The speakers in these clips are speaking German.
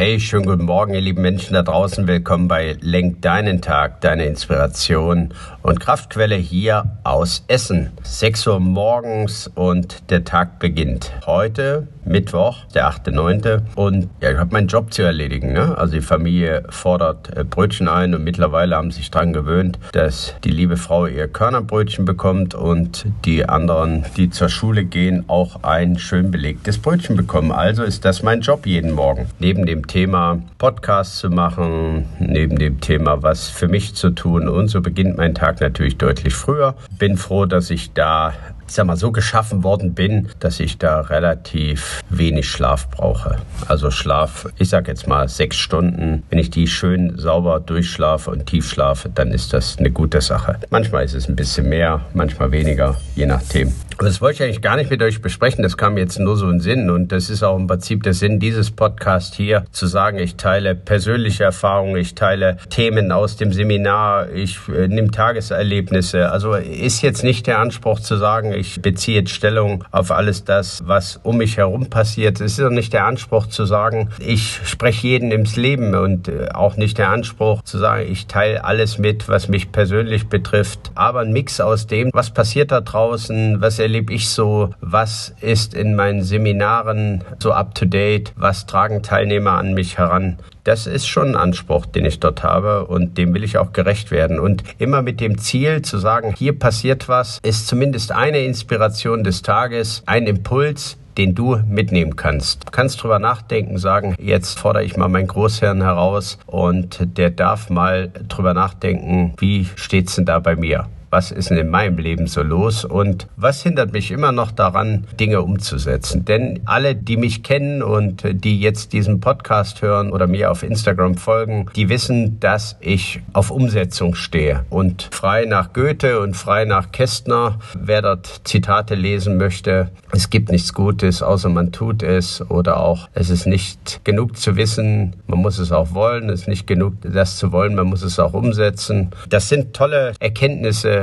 Hey, schönen guten Morgen, ihr lieben Menschen da draußen. Willkommen bei Lenk deinen Tag, deine Inspiration und Kraftquelle hier aus Essen. 6 Uhr morgens und der Tag beginnt. Heute Mittwoch, der 8.9. Und ja, ich habe meinen Job zu erledigen. Ne? Also die Familie fordert äh, Brötchen ein und mittlerweile haben sich daran gewöhnt, dass die liebe Frau ihr Körnerbrötchen bekommt und die anderen, die zur Schule gehen, auch ein schön belegtes Brötchen bekommen. Also ist das mein Job jeden Morgen. Neben dem Thema Podcast zu machen, neben dem Thema was für mich zu tun und so beginnt mein Tag natürlich deutlich früher. Bin froh, dass ich da ich sag mal, so geschaffen worden bin, dass ich da relativ wenig Schlaf brauche. Also Schlaf, ich sag jetzt mal sechs Stunden. Wenn ich die schön sauber durchschlafe und tief schlafe, dann ist das eine gute Sache. Manchmal ist es ein bisschen mehr, manchmal weniger, je nachdem. Das wollte ich eigentlich gar nicht mit euch besprechen, das kam jetzt nur so in Sinn und das ist auch im Prinzip der Sinn dieses Podcasts hier, zu sagen, ich teile persönliche Erfahrungen, ich teile Themen aus dem Seminar, ich äh, nehme Tageserlebnisse. Also ist jetzt nicht der Anspruch zu sagen, ich beziehe jetzt Stellung auf alles das, was um mich herum passiert. Es ist auch nicht der Anspruch zu sagen, ich spreche jeden ins Leben und äh, auch nicht der Anspruch zu sagen, ich teile alles mit, was mich persönlich betrifft, aber ein Mix aus dem, was passiert da draußen, was erlebe ich so? Was ist in meinen Seminaren so up-to-date? Was tragen Teilnehmer an mich heran? Das ist schon ein Anspruch, den ich dort habe und dem will ich auch gerecht werden. Und immer mit dem Ziel zu sagen, hier passiert was, ist zumindest eine Inspiration des Tages, ein Impuls, den du mitnehmen kannst. Du kannst drüber nachdenken, sagen, jetzt fordere ich mal meinen Großherrn heraus und der darf mal drüber nachdenken, wie steht's denn da bei mir? Was ist denn in meinem Leben so los und was hindert mich immer noch daran, Dinge umzusetzen. Denn alle, die mich kennen und die jetzt diesen Podcast hören oder mir auf Instagram folgen, die wissen, dass ich auf Umsetzung stehe und frei nach Goethe und frei nach Kästner, wer dort Zitate lesen möchte, es gibt nichts Gutes, außer man tut es oder auch es ist nicht genug zu wissen, man muss es auch wollen, es ist nicht genug das zu wollen, man muss es auch umsetzen. Das sind tolle Erkenntnisse,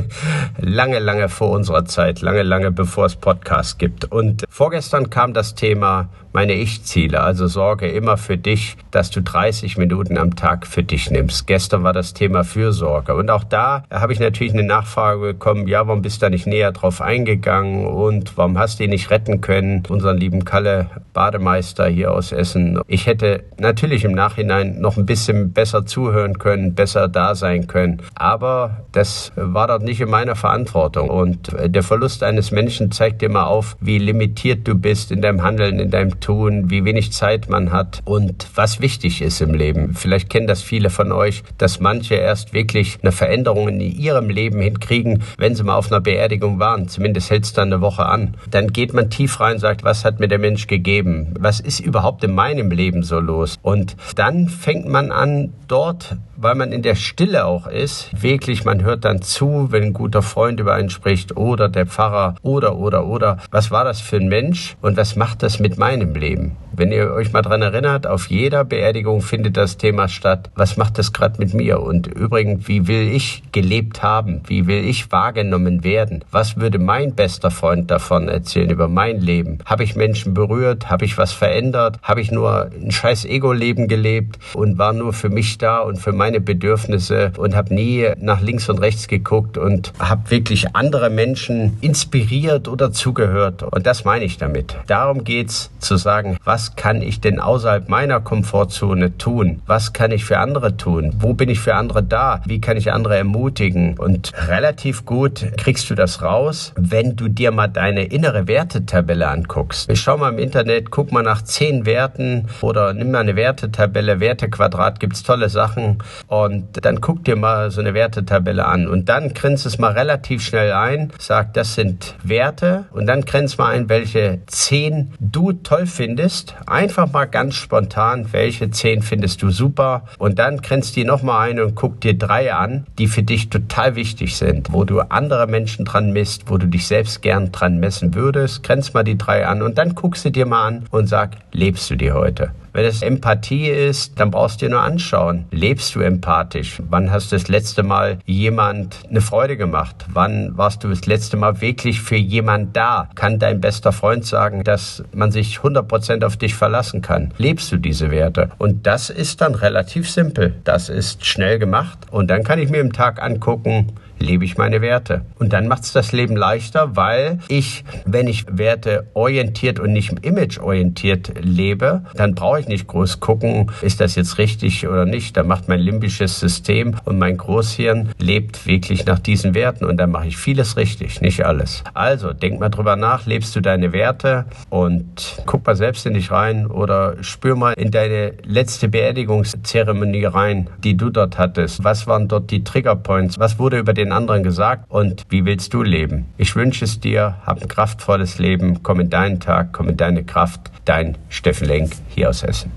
lange, lange vor unserer Zeit, lange, lange bevor es Podcasts gibt. Und vorgestern kam das Thema meine Ich-Ziele, also sorge immer für dich, dass du 30 Minuten am Tag für dich nimmst. Gestern war das Thema Fürsorge und auch da habe ich natürlich eine Nachfrage bekommen, ja, warum bist du da nicht näher drauf eingegangen und warum hast du ihn nicht retten können, unseren lieben Kalle Bademeister hier aus Essen. Ich hätte natürlich im Nachhinein noch ein bisschen besser zuhören können, besser da sein können, aber das war dort nicht in meiner Verantwortung. Und der Verlust eines Menschen zeigt dir mal auf, wie limitiert du bist in deinem Handeln, in deinem Tun, wie wenig Zeit man hat und was wichtig ist im Leben. Vielleicht kennen das viele von euch, dass manche erst wirklich eine Veränderung in ihrem Leben hinkriegen, wenn sie mal auf einer Beerdigung waren. Zumindest hält es dann eine Woche an. Dann geht man tief rein und sagt, was hat mir der Mensch gegeben? Was ist überhaupt in meinem Leben so los? Und dann fängt man an, dort weil man in der Stille auch ist. Wirklich, man hört dann zu, wenn ein guter Freund über einen spricht oder der Pfarrer oder, oder, oder. Was war das für ein Mensch und was macht das mit meinem Leben? Wenn ihr euch mal dran erinnert, auf jeder Beerdigung findet das Thema statt. Was macht das gerade mit mir? Und übrigens, wie will ich gelebt haben? Wie will ich wahrgenommen werden? Was würde mein bester Freund davon erzählen über mein Leben? Habe ich Menschen berührt? Habe ich was verändert? Habe ich nur ein scheiß Ego-Leben gelebt und war nur für mich da und für meine Bedürfnisse und habe nie nach links und rechts geguckt und habe wirklich andere Menschen inspiriert oder zugehört. Und das meine ich damit. Darum geht's zu sagen, was kann ich denn außerhalb meiner Komfortzone tun? Was kann ich für andere tun? Wo bin ich für andere da? Wie kann ich andere ermutigen? Und relativ gut kriegst du das raus, wenn du dir mal deine innere Wertetabelle anguckst. Ich schau mal im Internet, guck mal nach zehn Werten oder nimm mal eine Wertetabelle, Wertequadrat, gibt's tolle Sachen. Und dann guck dir mal so eine Wertetabelle an Und dann grenzt es mal relativ schnell ein, sag, das sind Werte und dann grenzt mal ein, welche zehn du toll findest. Einfach mal ganz spontan, welche zehn findest du super und dann grenzt die nochmal ein und guck dir drei an, die für dich total wichtig sind, wo du andere Menschen dran misst, wo du dich selbst gern dran messen würdest. Grenz mal die drei an und dann guckst du dir mal an und sag, lebst du die heute? Wenn es Empathie ist, dann brauchst du dir nur anschauen. Lebst du empathisch? Wann hast du das letzte Mal jemand eine Freude gemacht? Wann warst du das letzte Mal wirklich für jemand da? Kann dein bester Freund sagen, dass man sich 100% auf dich verlassen kann? Lebst du diese Werte? Und das ist dann relativ simpel. Das ist schnell gemacht. Und dann kann ich mir im Tag angucken, lebe ich meine Werte. Und dann macht es das Leben leichter, weil ich, wenn ich Werte orientiert und nicht image orientiert lebe, dann brauche ich nicht groß gucken, ist das jetzt richtig oder nicht. Da macht mein limbisches System und mein Großhirn lebt wirklich nach diesen Werten und dann mache ich vieles richtig, nicht alles. Also denk mal drüber nach, lebst du deine Werte und guck mal selbst in dich rein oder spür mal in deine letzte Beerdigungszeremonie rein, die du dort hattest. Was waren dort die Triggerpoints? Was wurde über den anderen gesagt und wie willst du leben? Ich wünsche es dir, hab ein kraftvolles Leben, komm in deinen Tag, komm in deine Kraft. Dein Steffen Lenk hier aus Essen.